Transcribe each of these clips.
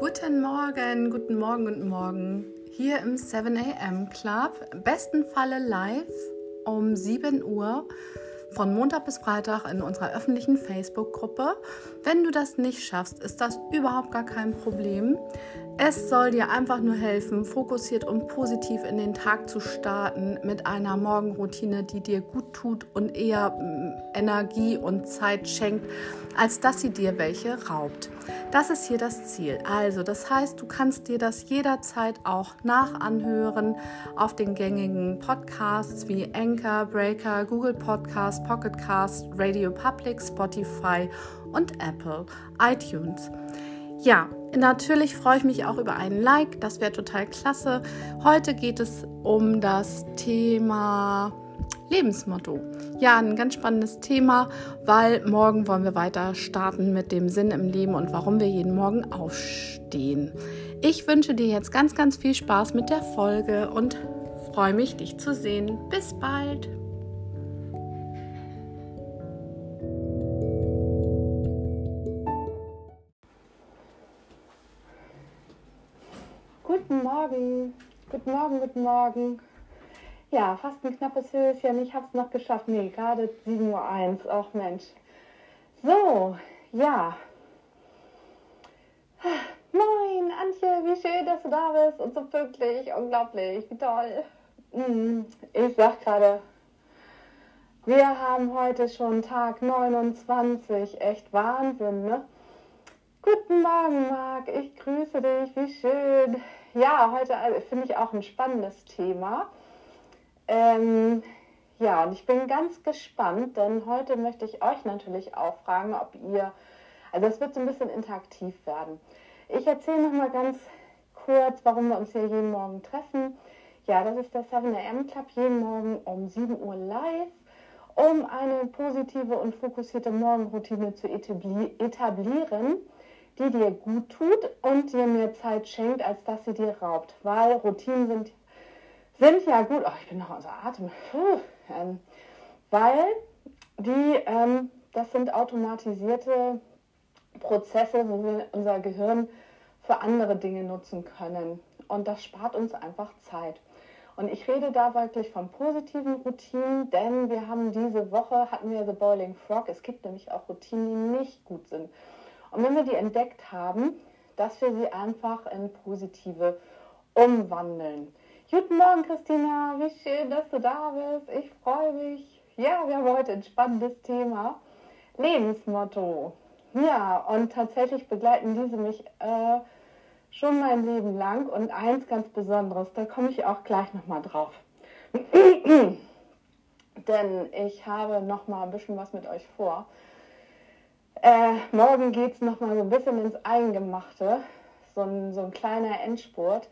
Guten Morgen, guten Morgen, guten Morgen. Hier im 7 AM Club, besten Falle live um 7 Uhr von Montag bis Freitag in unserer öffentlichen Facebook-Gruppe. Wenn du das nicht schaffst, ist das überhaupt gar kein Problem. Es soll dir einfach nur helfen, fokussiert und positiv in den Tag zu starten mit einer Morgenroutine, die dir gut tut und eher mm, Energie und Zeit schenkt, als dass sie dir welche raubt. Das ist hier das Ziel. Also, das heißt, du kannst dir das jederzeit auch nachanhören auf den gängigen Podcasts wie Anchor, Breaker, Google Podcast, Pocket Cast, Radio Public, Spotify und Apple iTunes. Ja, natürlich freue ich mich auch über einen Like, das wäre total klasse. Heute geht es um das Thema Lebensmotto. Ja, ein ganz spannendes Thema, weil morgen wollen wir weiter starten mit dem Sinn im Leben und warum wir jeden Morgen aufstehen. Ich wünsche dir jetzt ganz, ganz viel Spaß mit der Folge und freue mich, dich zu sehen. Bis bald! Morgen, guten Morgen, guten Morgen. Ja, fast ein knappes Höschen. Ich habe es noch geschafft. Nee, gerade 7.01 Uhr. Ach Mensch. So, ja. Moin, Antje, wie schön, dass du da bist und so pünktlich. Unglaublich, wie toll. Hm, ich sag gerade, wir haben heute schon Tag 29. Echt Wahnsinn, ne? Guten Morgen, Marc. Ich grüße dich. Wie schön ja, heute also, finde ich auch ein spannendes Thema. Ähm, ja, und ich bin ganz gespannt, denn heute möchte ich euch natürlich auch fragen, ob ihr, also es wird so ein bisschen interaktiv werden. Ich erzähle noch mal ganz kurz, warum wir uns hier jeden Morgen treffen. Ja, das ist der 7am Club, jeden Morgen um 7 Uhr live, um eine positive und fokussierte Morgenroutine zu etablieren die dir gut tut und dir mehr Zeit schenkt, als dass sie dir raubt. Weil Routinen sind, sind ja gut. Oh, ich bin noch außer Atem. Puh, ähm, weil die, ähm, das sind automatisierte Prozesse, wo wir unser Gehirn für andere Dinge nutzen können. Und das spart uns einfach Zeit. Und ich rede da wirklich von positiven Routinen, denn wir haben diese Woche, hatten wir The Boiling Frog. Es gibt nämlich auch Routinen, die nicht gut sind. Und wenn wir die entdeckt haben, dass wir sie einfach in positive umwandeln. Guten Morgen, Christina. Wie schön, dass du da bist. Ich freue mich. Ja, wir haben heute ein spannendes Thema. Lebensmotto. Ja, und tatsächlich begleiten diese mich äh, schon mein Leben lang. Und eins ganz Besonderes, da komme ich auch gleich nochmal drauf. Denn ich habe nochmal ein bisschen was mit euch vor. Äh, morgen geht es nochmal so ein bisschen ins Eingemachte, so ein, so ein kleiner Endspurt,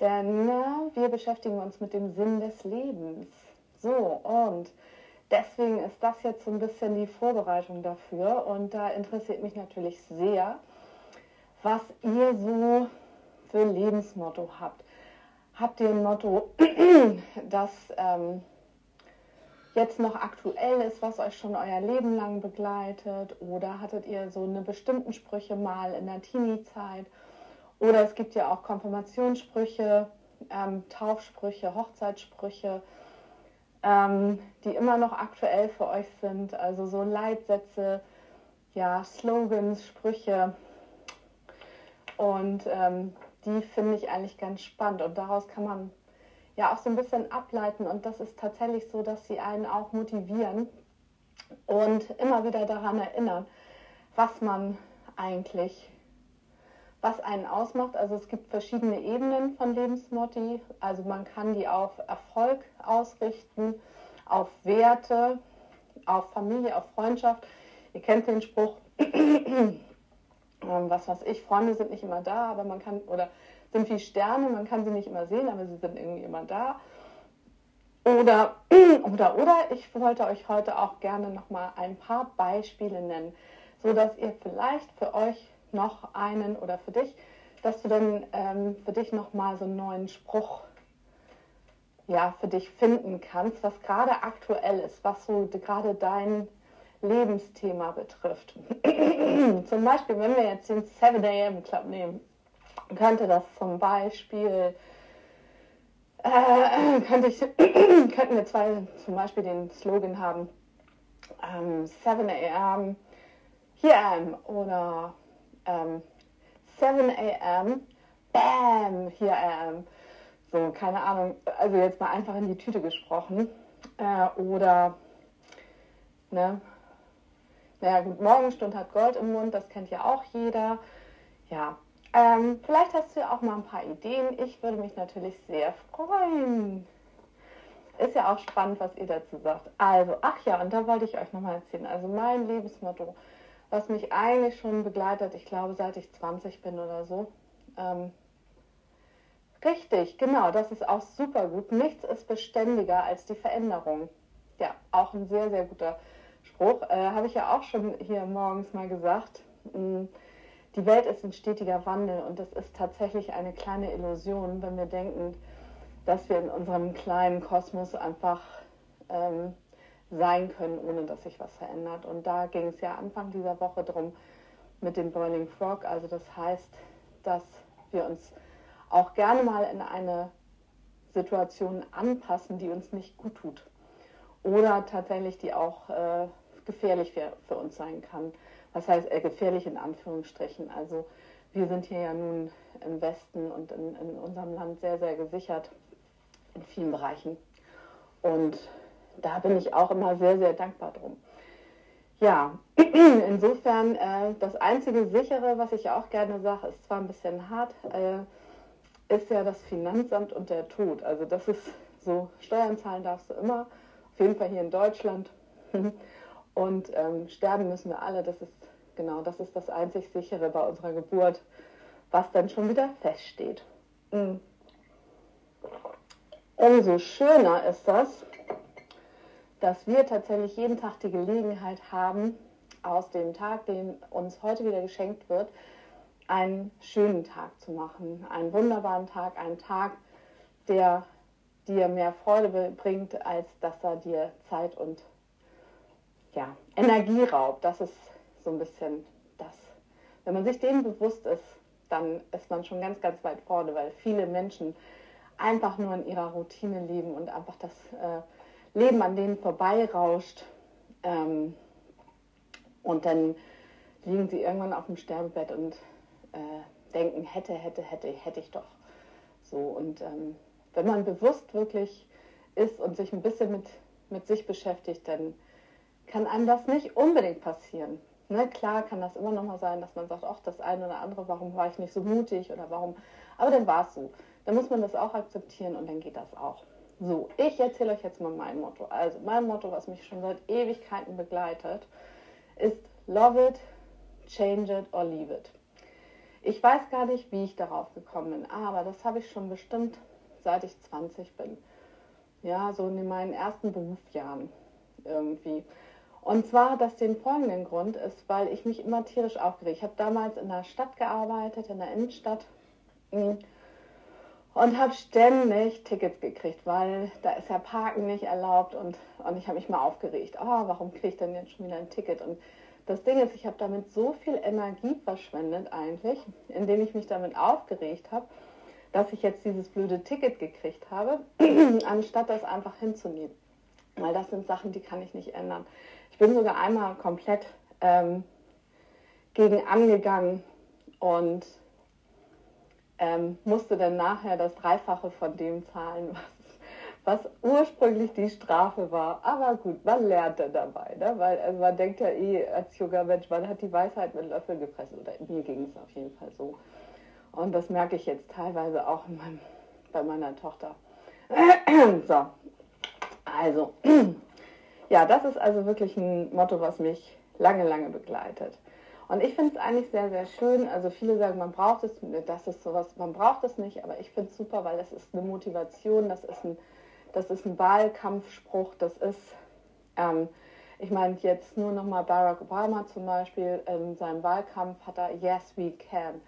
denn na, wir beschäftigen uns mit dem Sinn des Lebens. So, und deswegen ist das jetzt so ein bisschen die Vorbereitung dafür und da interessiert mich natürlich sehr, was ihr so für Lebensmotto habt. Habt ihr ein Motto, das ähm, jetzt noch aktuell ist, was euch schon euer Leben lang begleitet? Oder hattet ihr so eine bestimmten Sprüche mal in der Teenie-Zeit? Oder es gibt ja auch Konfirmationssprüche, ähm, Taufsprüche, Hochzeitssprüche, ähm, die immer noch aktuell für euch sind. Also so Leitsätze, ja, Slogans, Sprüche. Und ähm, die finde ich eigentlich ganz spannend. Und daraus kann man ja auch so ein bisschen ableiten. Und das ist tatsächlich so, dass sie einen auch motivieren und immer wieder daran erinnern, was man eigentlich, was einen ausmacht. Also es gibt verschiedene Ebenen von Lebensmotti. Also man kann die auf Erfolg ausrichten, auf Werte, auf Familie, auf Freundschaft. Ihr kennt den Spruch, ähm, was weiß ich, Freunde sind nicht immer da, aber man kann, oder sind wie Sterne, man kann sie nicht immer sehen, aber sie sind irgendwie immer da. Oder, oder, oder, ich wollte euch heute auch gerne nochmal ein paar Beispiele nennen, sodass ihr vielleicht für euch noch einen oder für dich, dass du dann ähm, für dich nochmal so einen neuen Spruch ja, für dich finden kannst, was gerade aktuell ist, was so gerade dein Lebensthema betrifft. Zum Beispiel, wenn wir jetzt den 7 AM Club nehmen, könnte das zum Beispiel, äh, könnte ich, könnten wir zwei zum Beispiel den Slogan haben, ähm, 7 a.m. I am oder ähm, 7 a.m. Bam, here I am. So, keine Ahnung, also jetzt mal einfach in die Tüte gesprochen. Äh, oder, ne, naja gut, Morgenstund hat Gold im Mund, das kennt ja auch jeder. Ja, ähm, vielleicht hast du ja auch mal ein paar Ideen. Ich würde mich natürlich sehr freuen. Ist ja auch spannend, was ihr dazu sagt. Also, ach ja, und da wollte ich euch nochmal erzählen. Also mein Lebensmotto, was mich eigentlich schon begleitet, ich glaube, seit ich 20 bin oder so. Ähm, richtig, genau, das ist auch super gut. Nichts ist beständiger als die Veränderung. Ja, auch ein sehr, sehr guter Spruch. Äh, Habe ich ja auch schon hier morgens mal gesagt. Mhm die Welt ist in stetiger Wandel und es ist tatsächlich eine kleine Illusion, wenn wir denken, dass wir in unserem kleinen Kosmos einfach ähm, sein können, ohne dass sich was verändert. Und da ging es ja Anfang dieser Woche drum mit dem Boiling Frog. Also das heißt, dass wir uns auch gerne mal in eine Situation anpassen, die uns nicht gut tut. Oder tatsächlich die auch äh, gefährlich für, für uns sein kann was heißt äh, gefährlich in Anführungsstrichen. Also wir sind hier ja nun im Westen und in, in unserem Land sehr, sehr gesichert in vielen Bereichen. Und da bin ich auch immer sehr, sehr dankbar drum. Ja, insofern äh, das einzige sichere, was ich auch gerne sage, ist zwar ein bisschen hart, äh, ist ja das Finanzamt und der Tod. Also das ist so, Steuern zahlen darfst du immer, auf jeden Fall hier in Deutschland. Und ähm, sterben müssen wir alle, das ist genau, das ist das einzig sichere bei unserer Geburt, was dann schon wieder feststeht. Mhm. Umso schöner ist das, dass wir tatsächlich jeden Tag die Gelegenheit haben, aus dem Tag, den uns heute wieder geschenkt wird, einen schönen Tag zu machen, einen wunderbaren Tag, einen Tag, der dir mehr Freude bringt, als dass er dir Zeit und ja, Energie raubt. Das ist so ein bisschen das. Wenn man sich dem bewusst ist, dann ist man schon ganz, ganz weit vorne, weil viele Menschen einfach nur in ihrer Routine leben und einfach das äh, Leben an denen vorbeirauscht. Ähm, und dann liegen sie irgendwann auf dem Sterbebett und äh, denken, hätte, hätte, hätte, hätte ich doch. So, und ähm, wenn man bewusst wirklich ist und sich ein bisschen mit, mit sich beschäftigt, dann kann einem das nicht unbedingt passieren. Ne, klar kann das immer noch mal sein, dass man sagt, ach, das eine oder andere, warum war ich nicht so mutig oder warum. Aber dann war es so. Dann muss man das auch akzeptieren und dann geht das auch. So, ich erzähle euch jetzt mal mein Motto. Also mein Motto, was mich schon seit Ewigkeiten begleitet, ist Love it, change it or leave it. Ich weiß gar nicht, wie ich darauf gekommen bin, aber das habe ich schon bestimmt seit ich 20 bin. Ja, so in meinen ersten Berufsjahren irgendwie. Und zwar, dass den folgenden Grund ist, weil ich mich immer tierisch aufgeregt. Ich habe damals in der Stadt gearbeitet, in der Innenstadt mm, und habe ständig Tickets gekriegt, weil da ist ja Parken nicht erlaubt und, und ich habe mich mal aufgeregt. Oh, warum kriege ich denn jetzt schon wieder ein Ticket? Und das Ding ist, ich habe damit so viel Energie verschwendet eigentlich, indem ich mich damit aufgeregt habe, dass ich jetzt dieses blöde Ticket gekriegt habe, anstatt das einfach hinzunehmen. Weil das sind Sachen, die kann ich nicht ändern. Bin sogar einmal komplett ähm, gegen angegangen und ähm, musste dann nachher das Dreifache von dem zahlen, was, was ursprünglich die Strafe war. Aber gut, man lernt dann dabei, ne? weil also man denkt ja eh als junger Mensch, man hat die Weisheit mit Löffeln gepresst. Oder mir ging es auf jeden Fall so. Und das merke ich jetzt teilweise auch meinem, bei meiner Tochter. so, also, ja, das ist also wirklich ein Motto, was mich lange, lange begleitet. Und ich finde es eigentlich sehr, sehr schön. Also viele sagen, man braucht es, das ist sowas, man braucht es nicht, aber ich finde es super, weil das ist eine Motivation, das ist ein, das ist ein Wahlkampfspruch, das ist, ähm, ich meine jetzt nur nochmal Barack Obama zum Beispiel, in seinem Wahlkampf hat er Yes, we can.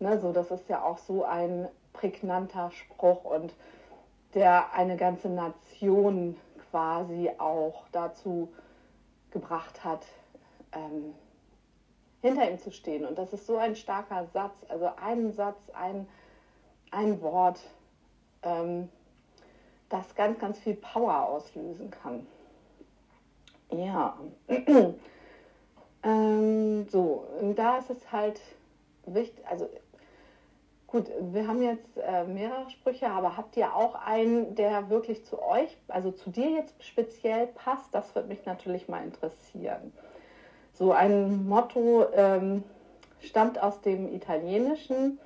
Ne, so, das ist ja auch so ein prägnanter Spruch und der eine ganze Nation quasi auch dazu gebracht hat, ähm, hinter ihm zu stehen. Und das ist so ein starker Satz, also ein Satz, ein, ein Wort, ähm, das ganz, ganz viel Power auslösen kann. Ja, ähm, so, und da ist es halt wichtig, also gut, wir haben jetzt äh, mehrere Sprüche, aber habt ihr auch einen, der wirklich zu euch, also zu dir jetzt speziell passt? Das würde mich natürlich mal interessieren. So ein Motto ähm, stammt aus dem Italienischen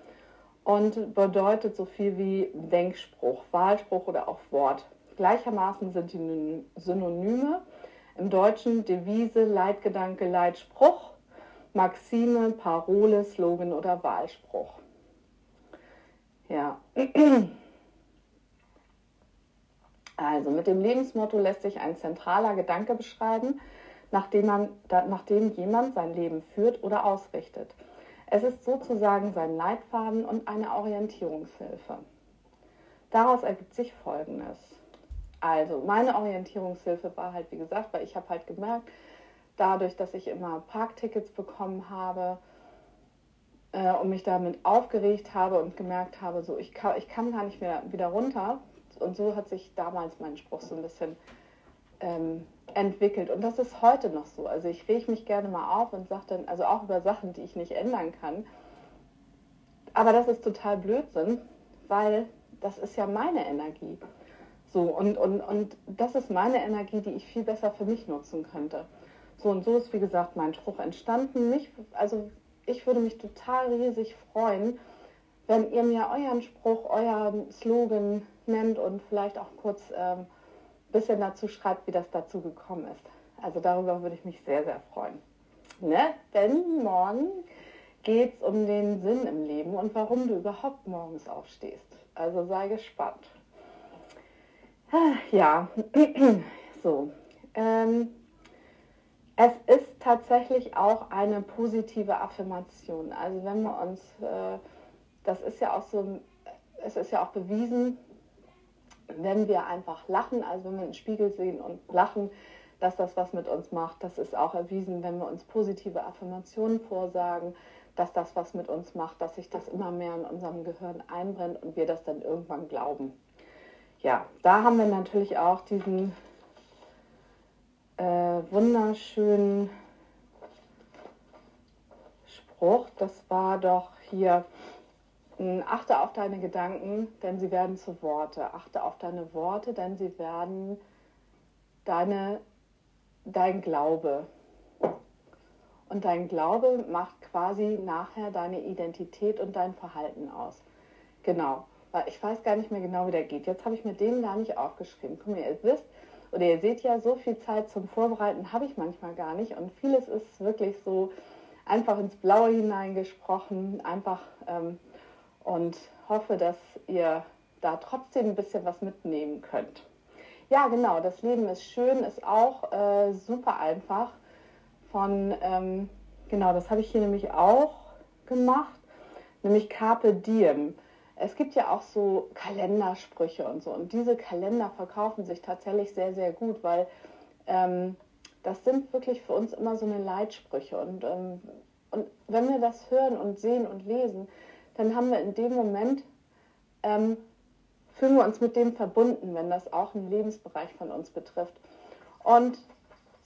und bedeutet so viel wie Denkspruch, Wahlspruch oder auch Wort. Gleichermaßen sind die Synonyme im Deutschen Devise, Leitgedanke, Leitspruch, Maxime, Parole, Slogan oder Wahlspruch. Ja. Also mit dem Lebensmotto lässt sich ein zentraler Gedanke beschreiben, nachdem, man, nachdem jemand sein Leben führt oder ausrichtet. Es ist sozusagen sein Leitfaden und eine Orientierungshilfe. Daraus ergibt sich Folgendes. Also meine Orientierungshilfe war halt, wie gesagt, weil ich habe halt gemerkt, dadurch, dass ich immer Parktickets bekommen habe äh, und mich damit aufgeregt habe und gemerkt habe, so ich kann, ich kann gar nicht mehr wieder runter. Und so hat sich damals mein Spruch so ein bisschen ähm, entwickelt. Und das ist heute noch so. Also ich rege mich gerne mal auf und sage dann, also auch über Sachen, die ich nicht ändern kann. Aber das ist total Blödsinn, weil das ist ja meine Energie. So, und, und, und das ist meine Energie, die ich viel besser für mich nutzen könnte. So und so ist, wie gesagt, mein Spruch entstanden. Mich, also ich würde mich total riesig freuen, wenn ihr mir euren Spruch, euren Slogan nennt und vielleicht auch kurz ein ähm, bisschen dazu schreibt, wie das dazu gekommen ist. Also darüber würde ich mich sehr, sehr freuen. Ne? Denn morgen geht es um den Sinn im Leben und warum du überhaupt morgens aufstehst. Also sei gespannt. Ja, so. Ähm, es ist tatsächlich auch eine positive Affirmation. Also wenn wir uns, äh, das ist ja auch so, es ist ja auch bewiesen, wenn wir einfach lachen, also wenn wir einen Spiegel sehen und lachen, dass das was mit uns macht. Das ist auch erwiesen, wenn wir uns positive Affirmationen vorsagen, dass das was mit uns macht, dass sich das immer mehr in unserem Gehirn einbrennt und wir das dann irgendwann glauben ja, da haben wir natürlich auch diesen äh, wunderschönen Spruch. Das war doch hier, hm, achte auf deine Gedanken, denn sie werden zu Worte. Achte auf deine Worte, denn sie werden deine, dein Glaube. Und dein Glaube macht quasi nachher deine Identität und dein Verhalten aus. Genau weil ich weiß gar nicht mehr genau, wie der geht. Jetzt habe ich mir den gar nicht aufgeschrieben. Guck mal, ihr wisst, oder ihr seht ja, so viel Zeit zum Vorbereiten habe ich manchmal gar nicht. Und vieles ist wirklich so einfach ins Blaue hineingesprochen, einfach ähm, und hoffe, dass ihr da trotzdem ein bisschen was mitnehmen könnt. Ja, genau, das Leben ist schön, ist auch äh, super einfach. Von, ähm, genau, das habe ich hier nämlich auch gemacht, nämlich Carpe Diem. Es gibt ja auch so Kalendersprüche und so. Und diese Kalender verkaufen sich tatsächlich sehr, sehr gut, weil ähm, das sind wirklich für uns immer so eine Leitsprüche. Und, ähm, und wenn wir das hören und sehen und lesen, dann haben wir in dem Moment, ähm, fühlen wir uns mit dem verbunden, wenn das auch einen Lebensbereich von uns betrifft. Und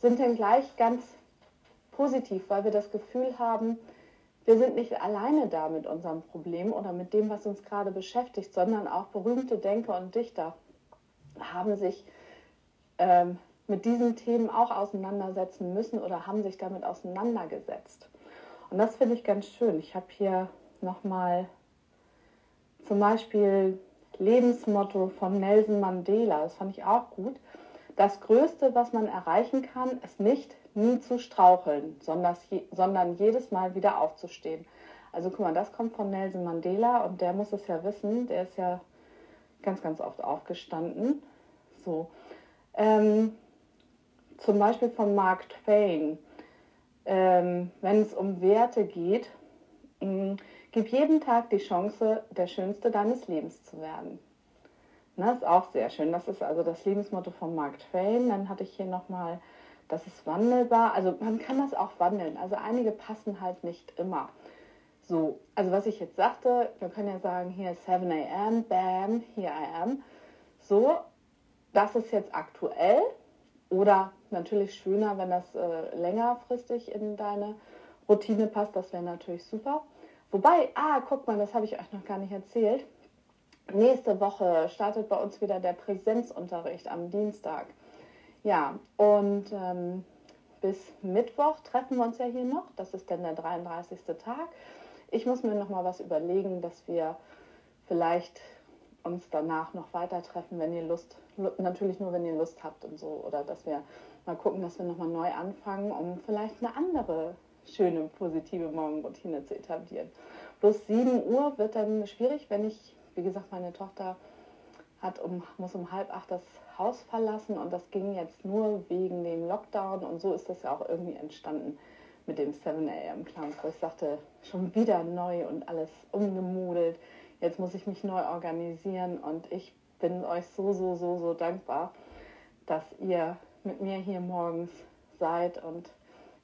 sind dann gleich ganz positiv, weil wir das Gefühl haben, wir sind nicht alleine da mit unserem Problem oder mit dem, was uns gerade beschäftigt, sondern auch berühmte Denker und Dichter haben sich ähm, mit diesen Themen auch auseinandersetzen müssen oder haben sich damit auseinandergesetzt. Und das finde ich ganz schön. Ich habe hier nochmal zum Beispiel Lebensmotto von Nelson Mandela. Das fand ich auch gut. Das Größte, was man erreichen kann, ist nicht nie zu straucheln, sondern jedes Mal wieder aufzustehen. Also guck mal, das kommt von Nelson Mandela und der muss es ja wissen, der ist ja ganz, ganz oft aufgestanden. So. Ähm, zum Beispiel von Mark Twain, ähm, wenn es um Werte geht, mh, gib jeden Tag die Chance, der Schönste deines Lebens zu werden. Das ist auch sehr schön. Das ist also das Lebensmotto von Mark Twain. Dann hatte ich hier nochmal das ist wandelbar. Also man kann das auch wandeln. Also einige passen halt nicht immer. So, also was ich jetzt sagte, wir können ja sagen, hier 7 a.m., bam, here I am. So, das ist jetzt aktuell. Oder natürlich schöner, wenn das äh, längerfristig in deine Routine passt. Das wäre natürlich super. Wobei, ah, guck mal, das habe ich euch noch gar nicht erzählt. Nächste Woche startet bei uns wieder der Präsenzunterricht am Dienstag. Ja, und ähm, bis Mittwoch treffen wir uns ja hier noch. Das ist dann der 33. Tag. Ich muss mir noch mal was überlegen, dass wir vielleicht uns danach noch weiter treffen, wenn ihr Lust, natürlich nur, wenn ihr Lust habt und so. Oder dass wir mal gucken, dass wir noch mal neu anfangen, um vielleicht eine andere schöne, positive Morgenroutine zu etablieren. Bloß 7 Uhr wird dann schwierig, wenn ich, wie gesagt, meine Tochter hat um, muss um halb acht das Haus verlassen und das ging jetzt nur wegen dem Lockdown und so ist das ja auch irgendwie entstanden mit dem 7 a.m. Clown, wo ich sagte, schon wieder neu und alles umgemodelt. Jetzt muss ich mich neu organisieren und ich bin euch so, so, so, so dankbar, dass ihr mit mir hier morgens seid und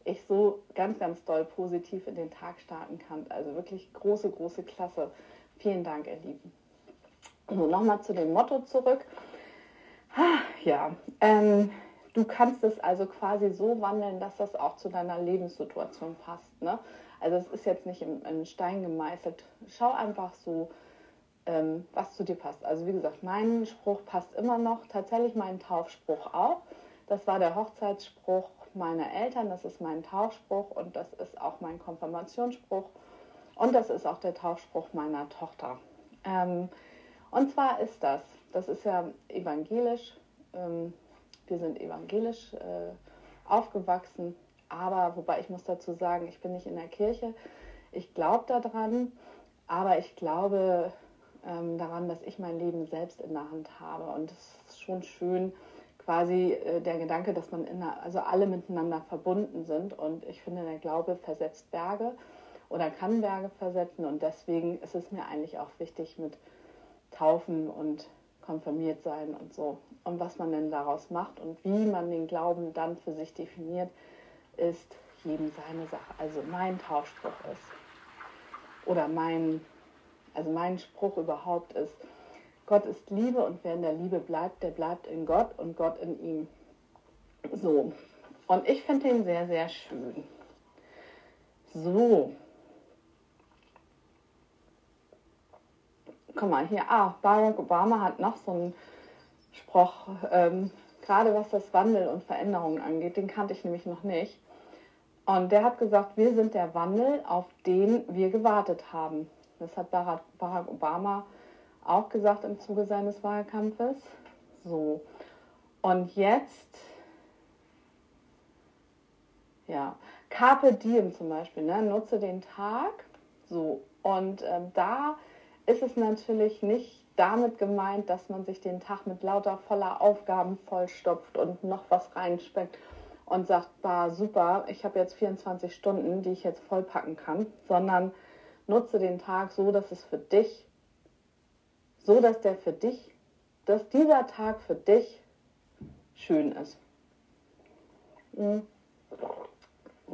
ich so ganz, ganz doll positiv in den Tag starten kann. Also wirklich große, große Klasse. Vielen Dank, ihr Lieben. So, nochmal zu dem Motto zurück. Ja, ähm, du kannst es also quasi so wandeln, dass das auch zu deiner Lebenssituation passt. Ne? Also es ist jetzt nicht in, in Stein gemeißelt. Schau einfach so, ähm, was zu dir passt. Also wie gesagt, mein Spruch passt immer noch. Tatsächlich mein Taufspruch auch. Das war der Hochzeitsspruch meiner Eltern, das ist mein Taufspruch und das ist auch mein Konfirmationsspruch und das ist auch der Taufspruch meiner Tochter. Ähm, und zwar ist das, das ist ja evangelisch, ähm, wir sind evangelisch äh, aufgewachsen, aber wobei ich muss dazu sagen, ich bin nicht in der Kirche, ich glaube daran, aber ich glaube ähm, daran, dass ich mein Leben selbst in der Hand habe. Und es ist schon schön, quasi äh, der Gedanke, dass man in einer, also alle miteinander verbunden sind. Und ich finde, der Glaube versetzt Berge oder kann Berge versetzen. Und deswegen ist es mir eigentlich auch wichtig mit Taufen und konfirmiert sein und so. Und was man denn daraus macht und wie man den Glauben dann für sich definiert, ist jedem seine Sache. Also mein Taufspruch ist, oder mein, also mein Spruch überhaupt ist, Gott ist Liebe und wer in der Liebe bleibt, der bleibt in Gott und Gott in ihm. So, und ich finde den sehr, sehr schön. So. Guck mal, hier, ah, Barack Obama hat noch so einen Spruch, ähm, gerade was das Wandel und Veränderungen angeht, den kannte ich nämlich noch nicht. Und der hat gesagt, wir sind der Wandel, auf den wir gewartet haben. Das hat Barack Obama auch gesagt im Zuge seines Wahlkampfes. So, und jetzt, ja, Carpe Diem zum Beispiel, ne? nutze den Tag. So, und ähm, da ist es natürlich nicht damit gemeint, dass man sich den Tag mit lauter voller Aufgaben vollstopft und noch was reinspeckt und sagt, bah, super, ich habe jetzt 24 Stunden, die ich jetzt vollpacken kann, sondern nutze den Tag so, dass es für dich so dass der für dich, dass dieser Tag für dich schön ist. Mhm.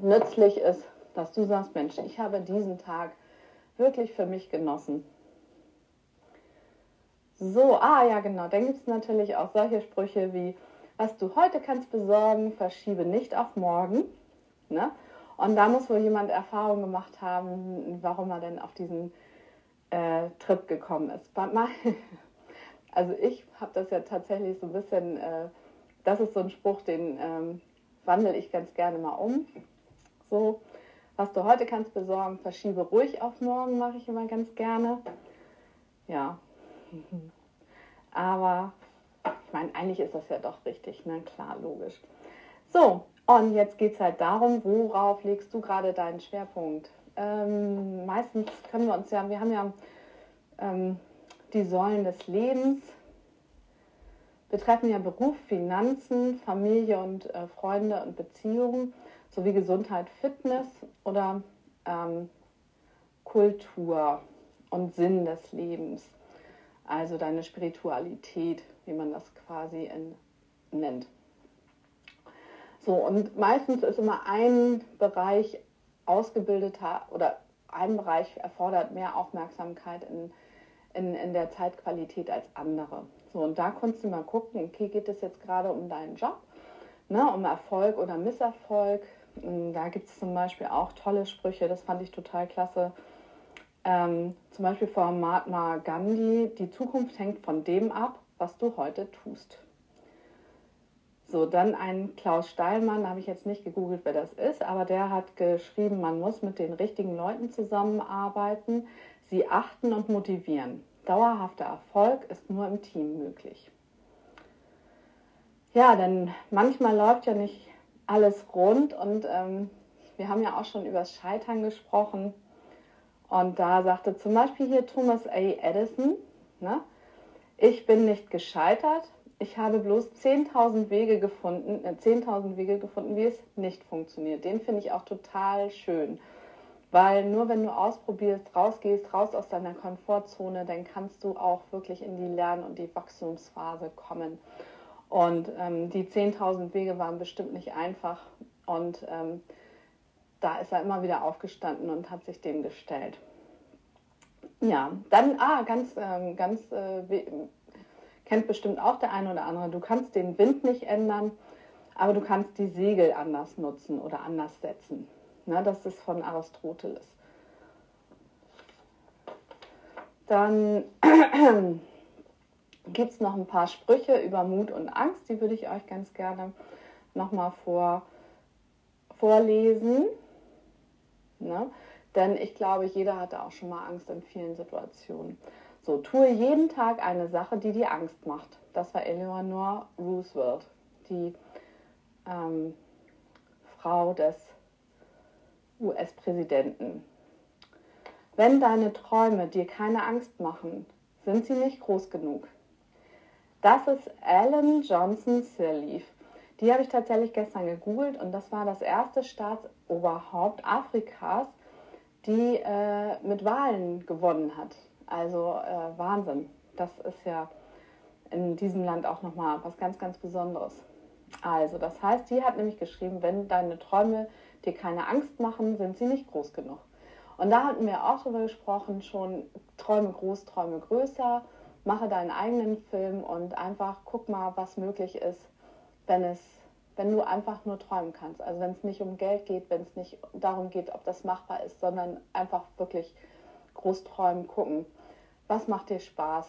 Nützlich ist, dass du sagst, Mensch, ich habe diesen Tag wirklich für mich genossen. So, ah ja genau, dann gibt es natürlich auch solche Sprüche wie, was du heute kannst besorgen, verschiebe nicht auf morgen. Ne? Und da muss wohl jemand Erfahrung gemacht haben, warum er denn auf diesen äh, Trip gekommen ist. Also ich habe das ja tatsächlich so ein bisschen, äh, das ist so ein Spruch, den ähm, wandle ich ganz gerne mal um. So, was du heute kannst besorgen, verschiebe ruhig auf morgen, mache ich immer ganz gerne. Ja, aber ich meine, eigentlich ist das ja doch richtig, ne? Klar, logisch. So, und jetzt geht es halt darum, worauf legst du gerade deinen Schwerpunkt? ähm, meistens können wir uns ja, wir haben ja ähm, die Säulen des Lebens, betreffen ja Beruf, Finanzen, Familie und äh, Freunde und Beziehungen sowie Gesundheit, Fitness oder ähm, Kultur und Sinn des Lebens. Also deine Spiritualität, wie man das quasi in, nennt. So, und meistens ist immer ein Bereich ausgebildeter oder ein Bereich erfordert mehr Aufmerksamkeit in, in, in der Zeitqualität als andere. So, und da kannst du mal gucken, okay, geht es jetzt gerade um deinen Job, ne, um Erfolg oder Misserfolg? Da gibt es zum Beispiel auch tolle Sprüche, das fand ich total klasse. Ähm, zum Beispiel von Mahatma Gandhi, die Zukunft hängt von dem ab, was du heute tust. So, dann ein Klaus Steilmann, da habe ich jetzt nicht gegoogelt, wer das ist, aber der hat geschrieben, man muss mit den richtigen Leuten zusammenarbeiten, sie achten und motivieren. Dauerhafter Erfolg ist nur im Team möglich. Ja, denn manchmal läuft ja nicht alles rund und ähm, wir haben ja auch schon über das Scheitern gesprochen. Und da sagte zum Beispiel hier Thomas A. Edison, ne, ich bin nicht gescheitert, ich habe bloß 10.000 Wege gefunden, äh, 10.000 Wege gefunden, wie es nicht funktioniert. Den finde ich auch total schön. Weil nur wenn du ausprobierst, rausgehst, raus aus deiner Komfortzone, dann kannst du auch wirklich in die Lern- und die Wachstumsphase kommen. Und ähm, die 10.000 Wege waren bestimmt nicht einfach. Und ähm, da ist er immer wieder aufgestanden und hat sich dem gestellt. Ja, dann, ah, ganz, ähm, ganz äh, Kennt bestimmt auch der eine oder andere. Du kannst den Wind nicht ändern, aber du kannst die Segel anders nutzen oder anders setzen. Na, das ist von Aristoteles. Dann gibt es noch ein paar Sprüche über Mut und Angst, die würde ich euch ganz gerne nochmal vor, vorlesen. Ne? Denn ich glaube, jeder hatte auch schon mal Angst in vielen Situationen. So, tue jeden Tag eine Sache, die dir Angst macht. Das war Eleanor Roosevelt, die ähm, Frau des US-Präsidenten. Wenn deine Träume dir keine Angst machen, sind sie nicht groß genug. Das ist Ellen Johnson Sirleaf. Die habe ich tatsächlich gestern gegoogelt und das war das erste Staatsoberhaupt Afrikas, die äh, mit Wahlen gewonnen hat. Also äh, Wahnsinn. Das ist ja in diesem Land auch nochmal was ganz, ganz Besonderes. Also, das heißt, die hat nämlich geschrieben, wenn deine Träume dir keine Angst machen, sind sie nicht groß genug. Und da hatten wir auch drüber gesprochen, schon Träume groß, Träume größer, mache deinen eigenen Film und einfach guck mal, was möglich ist, wenn es, wenn du einfach nur träumen kannst. Also wenn es nicht um Geld geht, wenn es nicht darum geht, ob das machbar ist, sondern einfach wirklich groß träumen, gucken was macht dir Spaß?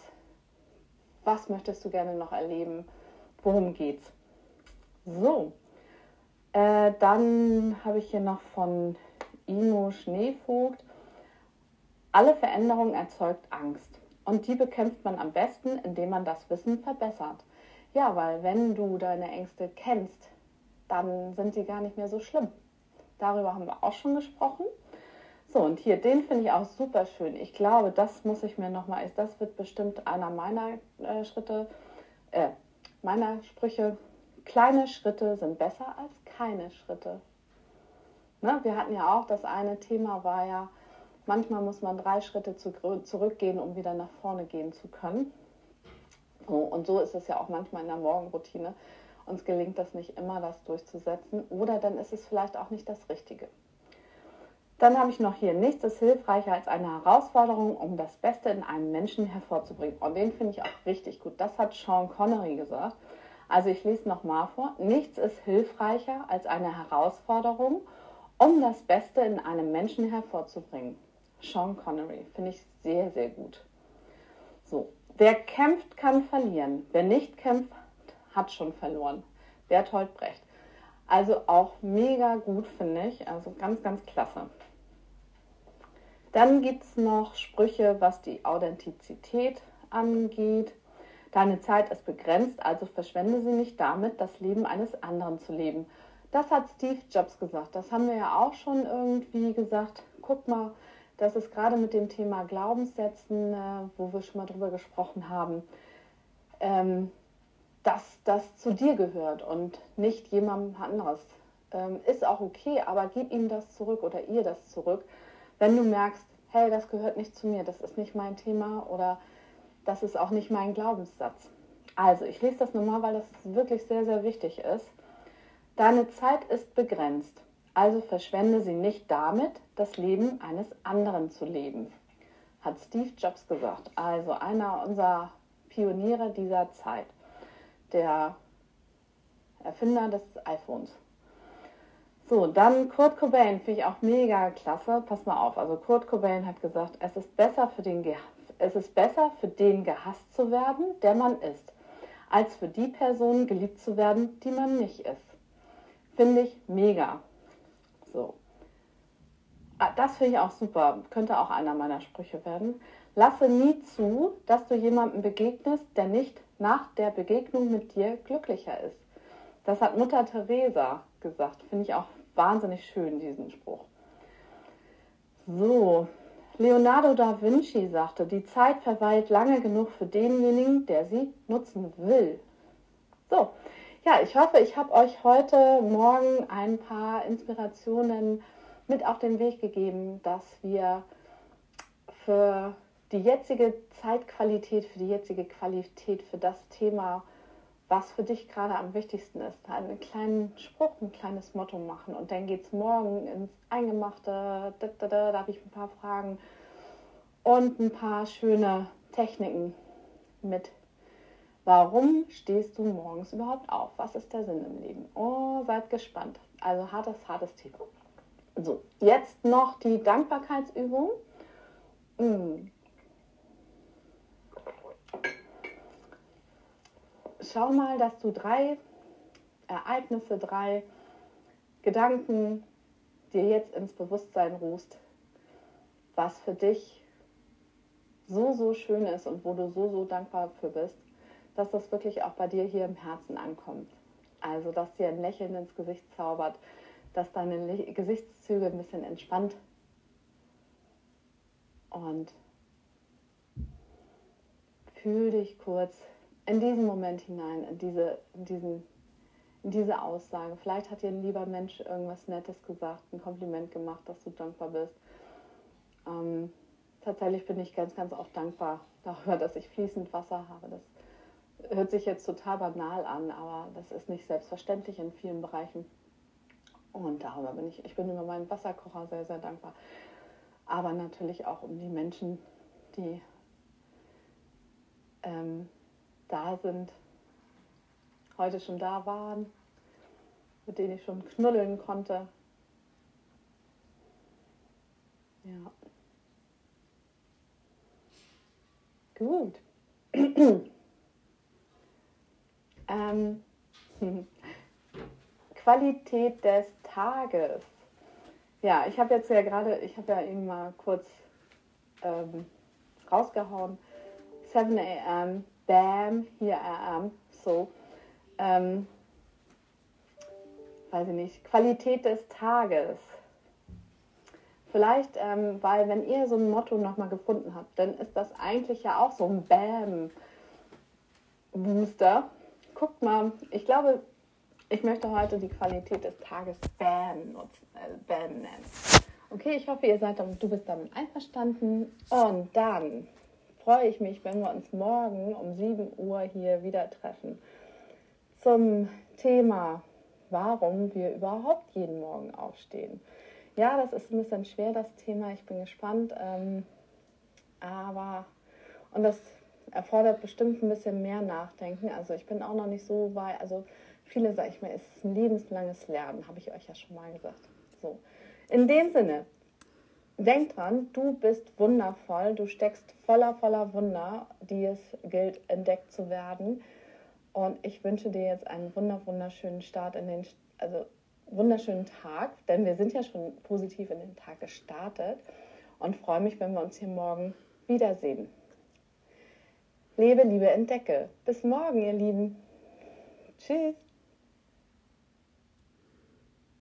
Was möchtest du gerne noch erleben? Worum geht's? So, äh, dann habe ich hier noch von Imo Schneevogt. Alle Veränderung erzeugt Angst und die bekämpft man am besten, indem man das Wissen verbessert. Ja, weil wenn du deine Ängste kennst, dann sind sie gar nicht mehr so schlimm. Darüber haben wir auch schon gesprochen. So, und hier, den finde ich auch super schön. Ich glaube, das muss ich mir nochmal, das wird bestimmt einer meiner äh, Schritte, äh, meiner Sprüche. Kleine Schritte sind besser als keine Schritte. Ne? Wir hatten ja auch, das eine Thema war ja, manchmal muss man drei Schritte zu, zurückgehen, um wieder nach vorne gehen zu können. Und so ist es ja auch manchmal in der Morgenroutine. Uns gelingt das nicht immer, das durchzusetzen. Oder dann ist es vielleicht auch nicht das Richtige. Dann habe ich noch hier, nichts ist hilfreicher als eine Herausforderung, um das Beste in einem Menschen hervorzubringen. Und den finde ich auch richtig gut. Das hat Sean Connery gesagt. Also ich lese nochmal vor. Nichts ist hilfreicher als eine Herausforderung, um das Beste in einem Menschen hervorzubringen. Sean Connery finde ich sehr, sehr gut. So, wer kämpft, kann verlieren. Wer nicht kämpft, hat schon verloren. Bertolt Brecht. Also auch mega gut, finde ich. Also ganz, ganz klasse. Dann gibt es noch Sprüche, was die Authentizität angeht. Deine Zeit ist begrenzt, also verschwende sie nicht damit, das Leben eines anderen zu leben. Das hat Steve Jobs gesagt. Das haben wir ja auch schon irgendwie gesagt. Guck mal, das ist gerade mit dem Thema Glaubenssätzen, äh, wo wir schon mal drüber gesprochen haben, ähm, dass das zu dir gehört und nicht jemandem anderes. Ähm, ist auch okay, aber gib ihm das zurück oder ihr das zurück wenn du merkst, hey, das gehört nicht zu mir, das ist nicht mein Thema oder das ist auch nicht mein Glaubenssatz. Also, ich lese das nochmal, weil das wirklich sehr, sehr wichtig ist. Deine Zeit ist begrenzt, also verschwende sie nicht damit, das Leben eines anderen zu leben, hat Steve Jobs gesagt. Also einer unserer Pioniere dieser Zeit, der Erfinder des iPhones. So, dann Kurt Cobain, finde ich auch mega klasse. Pass mal auf, also Kurt Cobain hat gesagt, es ist besser für den, es ist besser für den gehasst zu werden, der man ist, als für die Person geliebt zu werden, die man nicht ist. Finde ich mega. So. Ah, das finde ich auch super. Könnte auch einer meiner Sprüche werden. Lasse nie zu, dass du jemandem begegnest, der nicht nach der Begegnung mit dir glücklicher ist. Das hat Mutter Teresa gesagt. Finde ich auch wahnsinnig schön, diesen Spruch. So, Leonardo da Vinci sagte, die Zeit verweilt lange genug für denjenigen, der sie nutzen will. So, ja, ich hoffe, ich habe euch heute Morgen ein paar Inspirationen mit auf den Weg gegeben, dass wir für die jetzige Zeitqualität, für die jetzige Qualität, für das Thema, was für dich gerade am wichtigsten ist, einen kleinen Spruch, ein kleines Motto machen. Und dann geht es morgen ins Eingemachte, da, da, da, da habe ich ein paar Fragen und ein paar schöne Techniken mit. Warum stehst du morgens überhaupt auf? Was ist der Sinn im Leben? Oh, seid gespannt. Also hartes, hartes Thema. So, jetzt noch die Dankbarkeitsübung. Hm. Schau mal, dass du drei Ereignisse, drei Gedanken dir jetzt ins Bewusstsein rufst, was für dich so, so schön ist und wo du so, so dankbar für bist, dass das wirklich auch bei dir hier im Herzen ankommt. Also, dass dir ein Lächeln ins Gesicht zaubert, dass deine Gesichtszüge ein bisschen entspannt und fühl dich kurz in diesen Moment hinein, in diese, in diesen, in diese Aussage. Vielleicht hat dir ein lieber Mensch irgendwas Nettes gesagt, ein Kompliment gemacht, dass du dankbar bist. Ähm, tatsächlich bin ich ganz, ganz oft dankbar darüber, dass ich fließend Wasser habe. Das hört sich jetzt total banal an, aber das ist nicht selbstverständlich in vielen Bereichen. Und darüber bin ich, ich bin über meinen Wasserkocher sehr, sehr dankbar. Aber natürlich auch um die Menschen, die ähm, da sind, heute schon da waren, mit denen ich schon knuddeln konnte. Ja. Gut. ähm, Qualität des Tages. Ja, ich habe jetzt ja gerade, ich habe ja eben mal kurz ähm, rausgehauen. 7 a.m., bam, I am. So. Ähm, weiß ich nicht. Qualität des Tages. Vielleicht, ähm, weil wenn ihr so ein Motto nochmal gefunden habt, dann ist das eigentlich ja auch so ein Bam-Booster. Guckt mal, ich glaube, ich möchte heute die Qualität des Tages nutzen, äh, nennen. Okay, ich hoffe, ihr seid damit, du bist damit einverstanden. Und dann freue ich mich, wenn wir uns morgen um 7 Uhr hier wieder treffen zum Thema, warum wir überhaupt jeden Morgen aufstehen. Ja, das ist ein bisschen schwer, das Thema. Ich bin gespannt. Ähm, aber, und das erfordert bestimmt ein bisschen mehr Nachdenken. Also ich bin auch noch nicht so weit, also viele, sage ich mal, es ist ein lebenslanges Lernen, habe ich euch ja schon mal gesagt. So, in dem Sinne, denk dran, du bist wundervoll, du steckst voller, voller Wunder, die es gilt, entdeckt zu werden. Und ich wünsche dir jetzt einen wunder, wunderschönen Start in den, also wunderschönen Tag, denn wir sind ja schon positiv in den Tag gestartet und freue mich, wenn wir uns hier morgen wiedersehen. Lebe, Liebe, entdecke. Bis morgen, ihr Lieben. Tschüss.